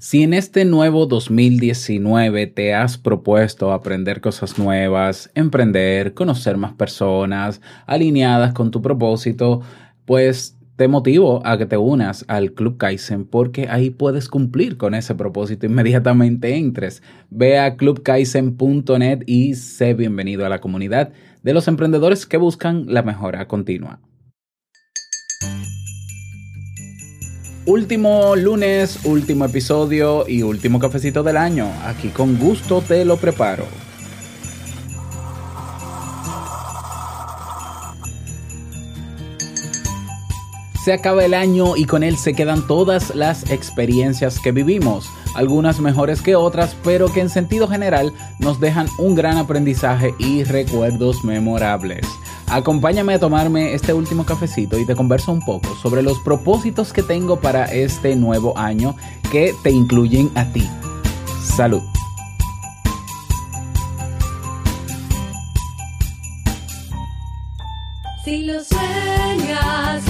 Si en este nuevo 2019 te has propuesto aprender cosas nuevas, emprender, conocer más personas alineadas con tu propósito, pues te motivo a que te unas al Club Kaizen porque ahí puedes cumplir con ese propósito. Inmediatamente entres, ve a clubkaizen.net y sé bienvenido a la comunidad de los emprendedores que buscan la mejora continua. Último lunes, último episodio y último cafecito del año. Aquí con gusto te lo preparo. Se acaba el año y con él se quedan todas las experiencias que vivimos, algunas mejores que otras, pero que en sentido general nos dejan un gran aprendizaje y recuerdos memorables. Acompáñame a tomarme este último cafecito y te converso un poco sobre los propósitos que tengo para este nuevo año que te incluyen a ti. Salud. Si sueñas,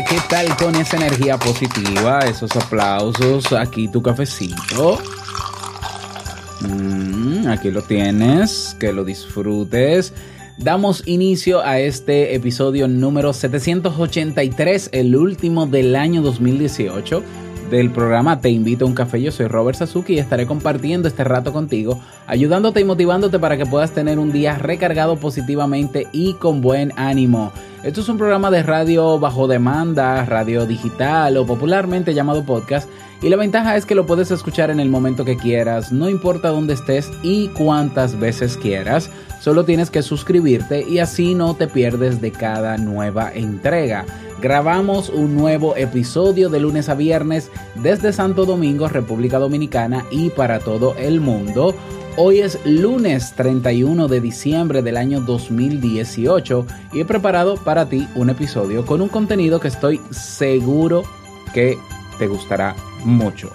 ¿Qué tal con esa energía positiva? Esos aplausos, aquí tu cafecito. Mm, aquí lo tienes, que lo disfrutes. Damos inicio a este episodio número 783, el último del año 2018 del programa Te invito a un café. Yo soy Robert Sasuki y estaré compartiendo este rato contigo, ayudándote y motivándote para que puedas tener un día recargado positivamente y con buen ánimo. Esto es un programa de radio bajo demanda, radio digital o popularmente llamado podcast. Y la ventaja es que lo puedes escuchar en el momento que quieras, no importa dónde estés y cuántas veces quieras. Solo tienes que suscribirte y así no te pierdes de cada nueva entrega. Grabamos un nuevo episodio de lunes a viernes desde Santo Domingo, República Dominicana y para todo el mundo. Hoy es lunes 31 de diciembre del año 2018 y he preparado para ti un episodio con un contenido que estoy seguro que te gustará mucho.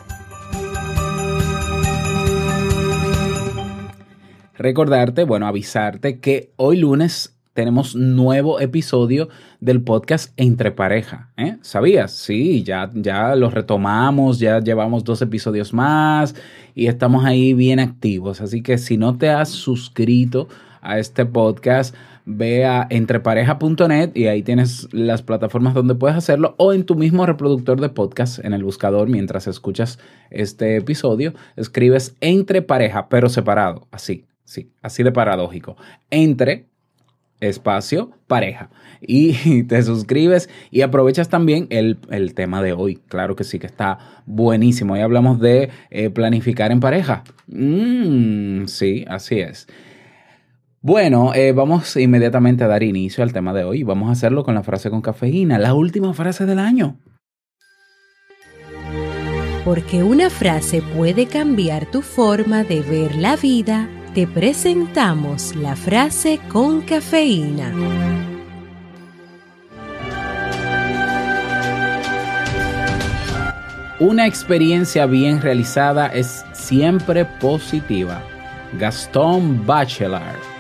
Recordarte, bueno, avisarte que hoy lunes tenemos nuevo episodio del podcast Entre Pareja. ¿eh? ¿Sabías? Sí, ya, ya lo retomamos, ya llevamos dos episodios más y estamos ahí bien activos. Así que si no te has suscrito a este podcast, ve a entrepareja.net y ahí tienes las plataformas donde puedes hacerlo o en tu mismo reproductor de podcast en el buscador mientras escuchas este episodio, escribes entre pareja, pero separado, así, sí, así de paradójico. Entre espacio pareja y te suscribes y aprovechas también el, el, tema de hoy. Claro que sí, que está buenísimo. Hoy hablamos de eh, planificar en pareja. Mm, sí, así es. Bueno, eh, vamos inmediatamente a dar inicio al tema de hoy. Vamos a hacerlo con la frase con cafeína, la última frase del año. Porque una frase puede cambiar tu forma de ver la vida, te presentamos la frase con cafeína. Una experiencia bien realizada es siempre positiva. Gastón Bachelard.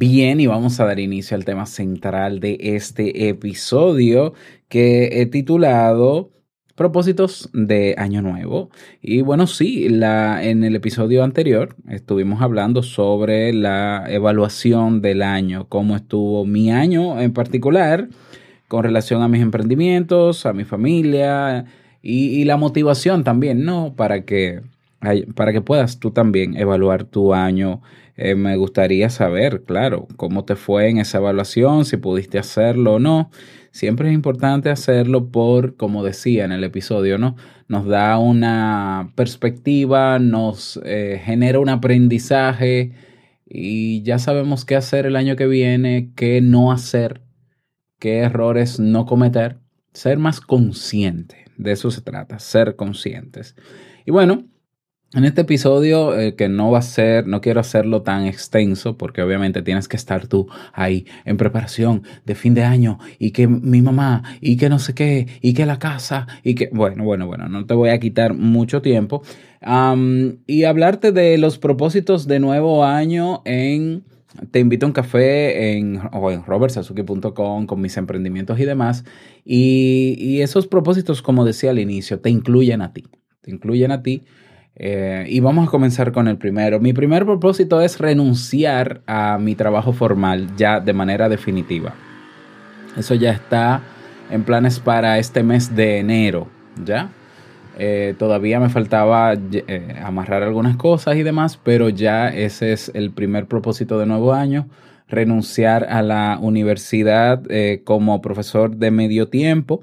Bien, y vamos a dar inicio al tema central de este episodio que he titulado propósitos de año nuevo. Y bueno, sí, la, en el episodio anterior estuvimos hablando sobre la evaluación del año, cómo estuvo mi año en particular con relación a mis emprendimientos, a mi familia y, la motivación también, ¿no? Para que, para que puedas tú también evaluar tu año. Eh, me gustaría saber, claro, cómo te fue en esa evaluación, si pudiste hacerlo o no. Siempre es importante hacerlo por, como decía en el episodio, ¿no? Nos da una perspectiva, nos eh, genera un aprendizaje y ya sabemos qué hacer el año que viene, qué no hacer, qué errores no cometer. Ser más consciente, de eso se trata, ser conscientes. Y bueno, en este episodio, eh, que no va a ser, no quiero hacerlo tan extenso, porque obviamente tienes que estar tú ahí en preparación de fin de año, y que mi mamá, y que no sé qué, y que la casa, y que, bueno, bueno, bueno, no te voy a quitar mucho tiempo. Am, y hablarte de los propósitos de nuevo año en te invito a un café en, o en robertsazuki.com con mis emprendimientos y demás. Y, y esos propósitos, como decía al inicio, te incluyen a ti. Te incluyen a ti. Eh, y vamos a comenzar con el primero. Mi primer propósito es renunciar a mi trabajo formal ya de manera definitiva. Eso ya está en planes para este mes de enero, ¿ya? Eh, todavía me faltaba eh, amarrar algunas cosas y demás, pero ya ese es el primer propósito de nuevo año, renunciar a la universidad como profesor de medio tiempo.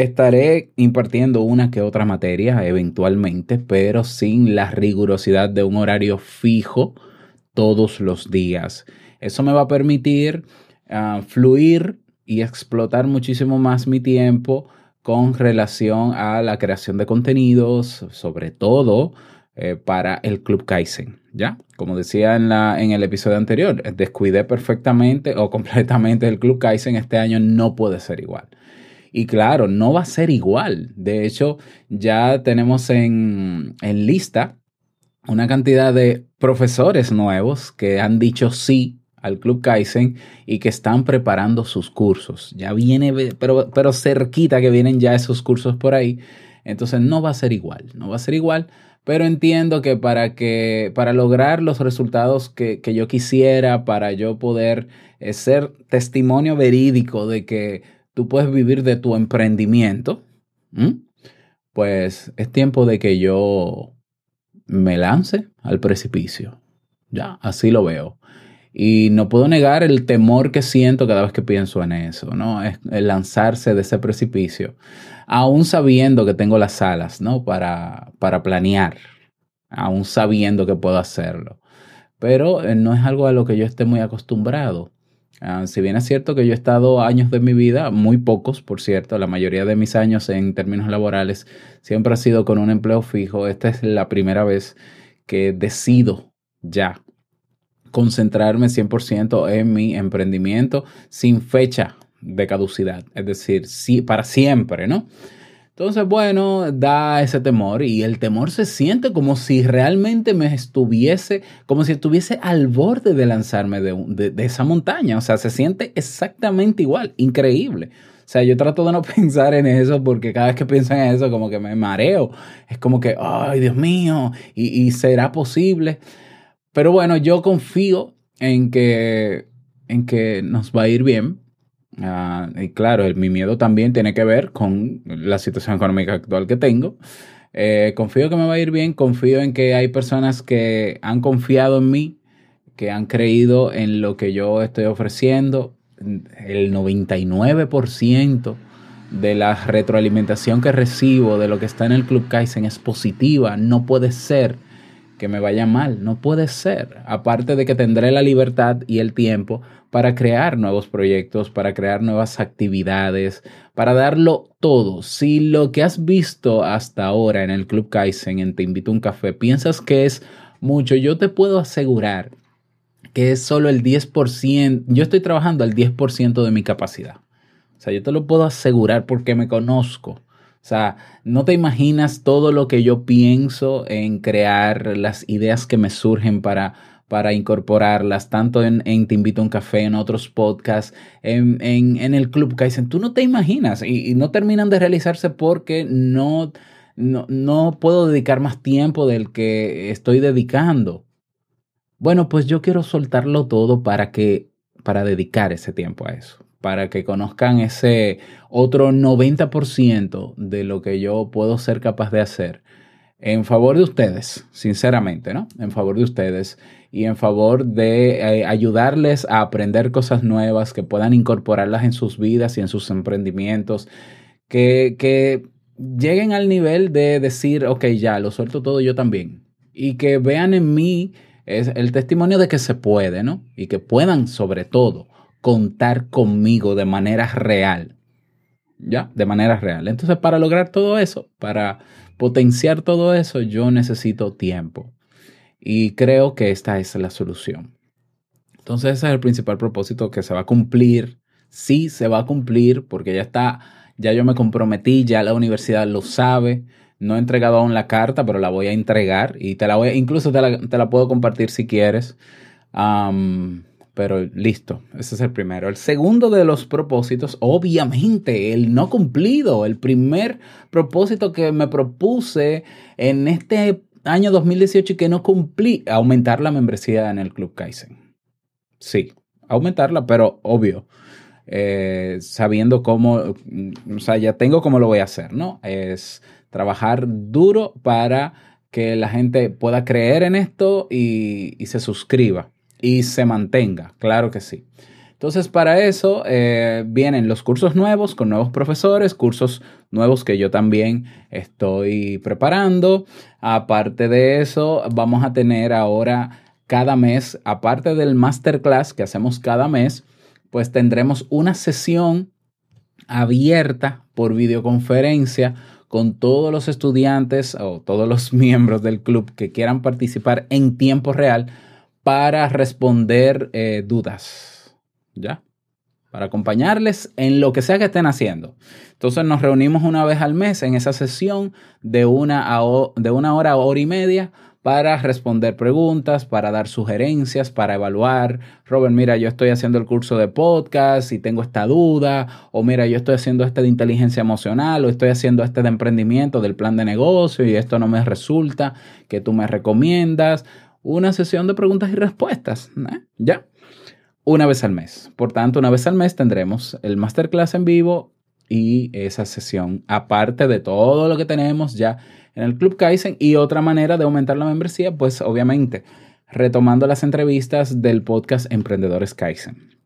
Estaré impartiendo una que otra materia eventualmente, pero sin la rigurosidad de un horario fijo todos los días. Eso me va a permitir uh, fluir y explotar muchísimo más mi tiempo con relación a la creación de contenidos, sobre todo eh, para el Club Kaizen. ¿Ya? Como decía en, la, en el episodio anterior, descuidé perfectamente o completamente el Club Kaizen. Este año no puede ser igual. Y claro, no va a ser igual. De hecho, ya tenemos en, en lista una cantidad de profesores nuevos que han dicho sí al Club Kaizen y que están preparando sus cursos. Ya viene, pero, pero cerquita que vienen ya esos cursos por ahí. Entonces no va a ser igual, no va a ser igual, pero entiendo que para, que, para lograr los resultados que, que yo quisiera, para yo poder eh, ser testimonio verídico de que tú puedes vivir de tu emprendimiento, pues es tiempo de que yo me lance al precipicio. Ya, así lo veo. Y no puedo negar el temor que siento cada vez que pienso en eso, ¿no? Es el lanzarse de ese precipicio, aún sabiendo que tengo las alas, ¿no? Para, para planear, aún sabiendo que puedo hacerlo. Pero eh, no es algo a lo que yo esté muy acostumbrado. Uh, si bien es cierto que yo he estado años de mi vida, muy pocos, por cierto, la mayoría de mis años en términos laborales siempre ha sido con un empleo fijo. Esta es la primera vez que decido ya concentrarme 100% en mi emprendimiento sin fecha de caducidad, es decir, sí, para siempre, ¿no? Entonces, bueno, da ese temor y el temor se siente como si realmente me estuviese, como si estuviese al borde de lanzarme de, de, esa montaña. O sea, se siente exactamente igual, increíble. O sea, yo trato de no pensar en eso porque cada vez que pienso en eso como que me mareo. Es como que, ay, Dios mío, y, y será posible. Pero bueno, yo confío en que, en que nos va a ir bien. Uh, y claro, mi miedo también tiene que ver con la situación económica actual que tengo. Eh, confío que me va a ir bien, confío en que hay personas que han confiado en mí, que han creído en lo que yo estoy ofreciendo. El 99% de la retroalimentación que recibo de lo que está en el Club Kaizen es positiva. No puede ser que me vaya mal, no puede ser. Aparte de que tendré la libertad y el tiempo para crear nuevos proyectos, para crear nuevas actividades, para darlo todo. Si lo que has visto hasta ahora en el Club Kaizen, en Te invito a un café, piensas que es mucho, yo te puedo asegurar que es solo el 10%, yo estoy trabajando al 10% de mi capacidad. O sea, yo te lo puedo asegurar porque me conozco. O sea, no te imaginas todo lo que yo pienso en crear, las ideas que me surgen para, para incorporarlas, tanto en, Te invito a un café, en otros podcasts, en, en, el Club Kaizen. Tú no te imaginas y, y no terminan de realizarse porque no, no, no puedo dedicar más tiempo del que estoy dedicando. Bueno, pues yo quiero soltarlo todo para que, para dedicar ese tiempo a eso, para que conozcan ese otro 90% de lo que yo puedo ser capaz de hacer en favor de ustedes, sinceramente, ¿no? En favor de ustedes y en favor de eh, ayudarles a aprender cosas nuevas, que puedan incorporarlas en sus vidas y en sus emprendimientos, que, que lleguen al nivel de decir, ok, ya, lo suelto todo yo también. Y que vean en mí es el testimonio de que se puede, ¿no? Y que puedan, sobre todo, contar conmigo de manera real. ¿Ya? De manera real. Entonces, para lograr todo eso, para potenciar todo eso, yo necesito tiempo. Y creo que esta es la solución. Entonces, ese es el principal propósito que se va a cumplir. Sí, se va a cumplir porque ya está, ya yo me comprometí, ya la universidad lo sabe. No he entregado aún la carta, pero la voy a entregar y te la voy, incluso te la, te la, puedo compartir si quieres. Pero listo, ese es el primero. El segundo de los propósitos, obviamente, el no cumplido, el primer propósito que me propuse en este año 2018 y que no cumplí, aumentar la membresía en el Club Kaizen. Sí, aumentarla, pero obvio, eh, sabiendo cómo, o sea, ya tengo cómo lo voy a hacer, ¿no? Es trabajar duro para que la gente pueda creer en esto y se suscriba y se mantenga, claro que sí. Entonces, para eso eh, vienen los cursos nuevos con nuevos profesores, cursos nuevos que yo también estoy preparando. Aparte de eso, vamos a tener ahora cada mes, aparte del masterclass que hacemos cada mes, pues tendremos una sesión abierta por videoconferencia con todos los estudiantes o todos los miembros del club que quieran participar en tiempo real para responder eh, dudas, ¿ya? Para acompañarles en lo que sea que estén haciendo. Entonces nos reunimos una vez al mes en esa sesión de una, a de una hora hora y media para responder preguntas, para dar sugerencias, para evaluar. Robert, mira, yo estoy haciendo el curso de podcast y tengo esta duda, o mira, yo estoy haciendo este de inteligencia emocional, o estoy haciendo este de emprendimiento, del plan de negocio, y esto no me resulta, que tú me recomiendas una sesión de preguntas y respuestas. ¿Ya? Una vez al mes. Por tanto, una vez al mes tendremos el masterclass en vivo y esa sesión, aparte de todo lo que tenemos ya en el Club Kaizen y otra manera de aumentar la membresía, pues obviamente retomando las entrevistas del podcast Emprendedores Kaizen.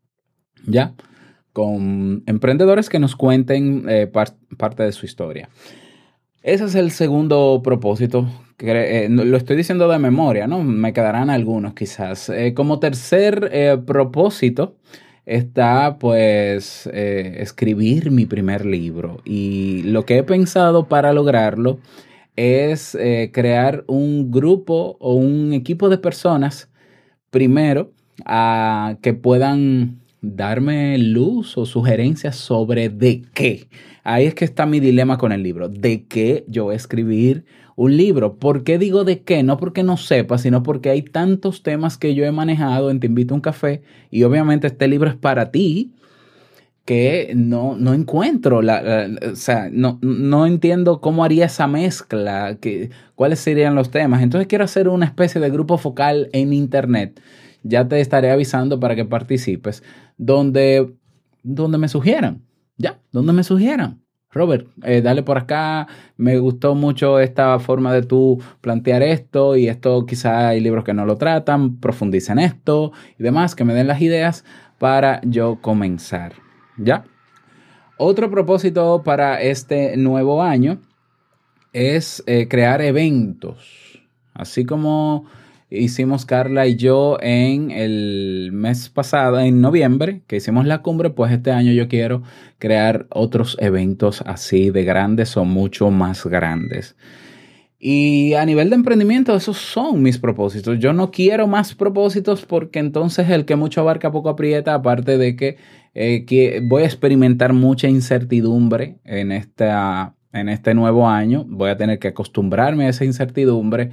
¿Ya? Con emprendedores que nos cuenten eh, par parte de su historia. Ese es el segundo propósito. Eh, lo estoy diciendo de memoria, ¿no? Me quedarán algunos quizás. Eh, como tercer eh, propósito está pues escribir mi primer libro. Y lo que he pensado para lograrlo es crear un grupo o un equipo de personas, primero, a, que puedan darme luz o sugerencias sobre de qué. Ahí es que está mi dilema con el libro. ¿De qué yo voy a escribir un libro? ¿Por qué digo de qué? No porque no sepa, sino porque hay tantos temas que yo he manejado en Te invito a un café y obviamente este libro es para ti que no, no encuentro, la, o sea, no, no entiendo cómo haría esa mezcla, que, cuáles serían los temas. Entonces quiero hacer una especie de grupo focal en Internet. Ya te estaré avisando para que participes, donde, donde me sugieran, ya, donde me sugieran. Robert, eh, dale por acá, me gustó mucho esta forma de tú plantear esto y esto quizá hay libros que no lo tratan, profundiza en esto y demás, que me den las ideas para yo comenzar. ¿Ya? Otro propósito para este nuevo año es eh, crear eventos. Así como hicimos Carla y yo en el mes pasado, en noviembre, que hicimos la cumbre, pues este año yo quiero crear otros eventos así de grandes o mucho más grandes. Y a nivel de emprendimiento, esos son mis propósitos. Yo no quiero más propósitos porque entonces el que mucho abarca poco aprieta, aparte de que, eh, que voy a experimentar mucha incertidumbre en, esta, en este nuevo año. Voy a tener que acostumbrarme a esa incertidumbre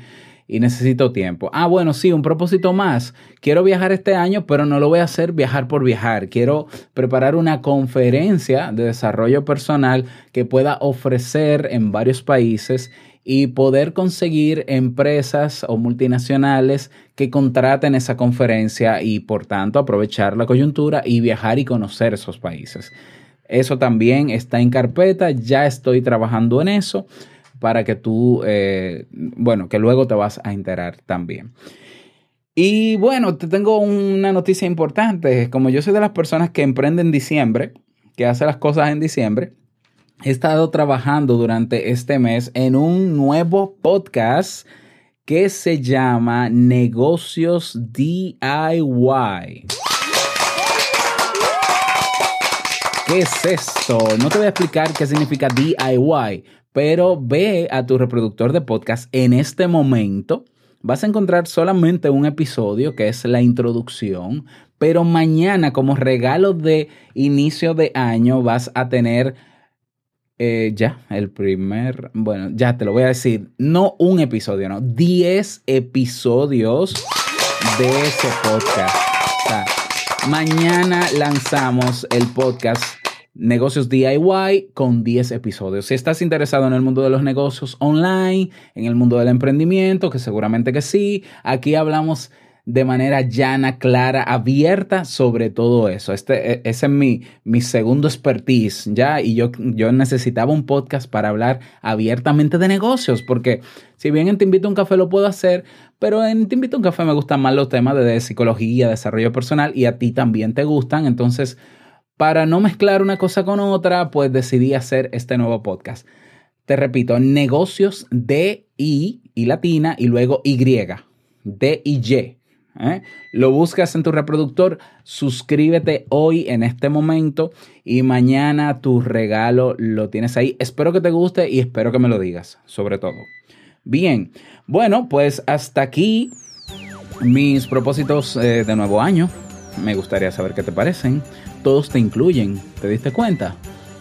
y necesito tiempo. Ah, bueno, sí, un propósito más. Quiero viajar este año, pero no lo voy a hacer viajar por viajar. Quiero preparar una conferencia de desarrollo personal que pueda ofrecer en varios países y poder conseguir empresas o multinacionales que contraten esa conferencia y por tanto aprovechar la coyuntura y viajar y conocer esos países. Eso también está en carpeta, ya estoy trabajando en eso para que tú, eh, bueno, que luego te vas a enterar también. Y bueno, te tengo una noticia importante. Como yo soy de las personas que emprenden en diciembre, que hace las cosas en diciembre, he estado trabajando durante este mes en un nuevo podcast que se llama Negocios DIY. ¿Qué es esto? No te voy a explicar qué significa DIY, pero ve a tu reproductor de podcast en este momento. Vas a encontrar solamente un episodio que es la introducción, pero mañana como regalo de inicio de año vas a tener eh, ya el primer, bueno, ya te lo voy a decir, no un episodio, no, 10 episodios de ese podcast. Mañana lanzamos el podcast Negocios DIY con 10 episodios. Si estás interesado en el mundo de los negocios online, en el mundo del emprendimiento, que seguramente que sí, aquí hablamos de manera llana, clara, abierta sobre todo eso. Este, e, ese es mi, mi segundo expertise, ¿ya? Y yo, yo necesitaba un podcast para hablar abiertamente de negocios, porque si bien en Te Invito a un Café lo puedo hacer, pero en Te Invito a un Café me gustan más los temas de, de psicología, desarrollo personal, y a ti también te gustan, entonces para no mezclar una cosa con otra, pues decidí hacer este nuevo podcast. Te repito, negocios de I y latina y luego Y, D y Y. ¿eh? Lo buscas en tu reproductor, suscríbete hoy en este momento y mañana tu regalo lo tienes ahí. Espero que te guste y espero que me lo digas, sobre todo. Bien, bueno, pues hasta aquí mis propósitos eh, de nuevo año. Me gustaría saber qué te parecen todos te incluyen. ¿Te diste cuenta?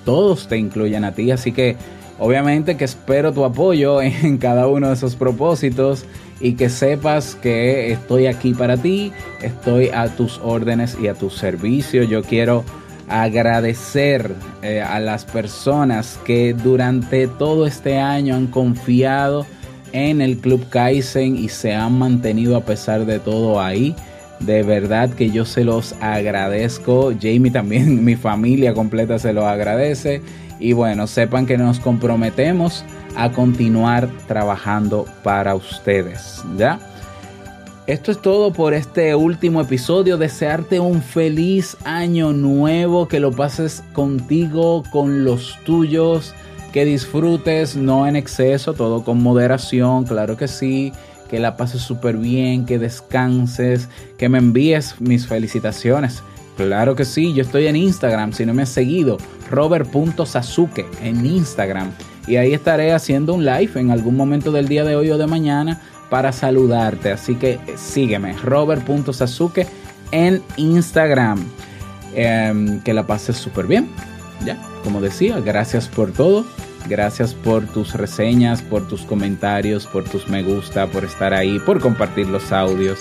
Todos te incluyen a ti, así que obviamente que espero tu apoyo en cada uno de esos propósitos y que sepas que estoy aquí para ti, estoy a tus órdenes y a tu servicio. Yo quiero agradecer eh, a las personas que durante todo este año han confiado en el Club Kaizen y se han mantenido a pesar de todo ahí. De verdad que yo se los agradezco. Jamie también, mi familia completa se lo agradece. Y bueno, sepan que nos comprometemos a continuar trabajando para ustedes. ¿Ya? Esto es todo por este último episodio. Desearte un feliz año nuevo, que lo pases contigo, con los tuyos, que disfrutes, no en exceso, todo con moderación, claro que sí que la pases súper bien, que descanses, que me envíes mis felicitaciones. Claro que sí, yo estoy en Instagram, si no me has seguido, robert.sasuke en Instagram. Y ahí estaré haciendo un live en algún momento del día de hoy o de mañana para saludarte. Así que sígueme, robert.sasuke en Instagram. Em, que la pases súper bien. Ya, como decía, gracias por todo. Gracias por tus reseñas, por tus comentarios, por tus me gusta, por estar ahí, por compartir los audios.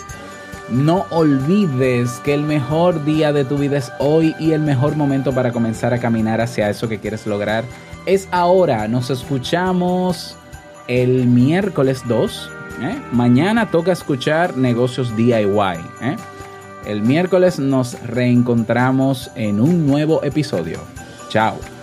No olvides que el mejor día de tu vida es hoy y el mejor momento para comenzar a caminar hacia eso que quieres lograr es ahora. Nos escuchamos el miércoles 2. ¿eh? Mañana toca escuchar negocios DIY. ¿eh? El miércoles nos reencontramos en un nuevo episodio. Chao.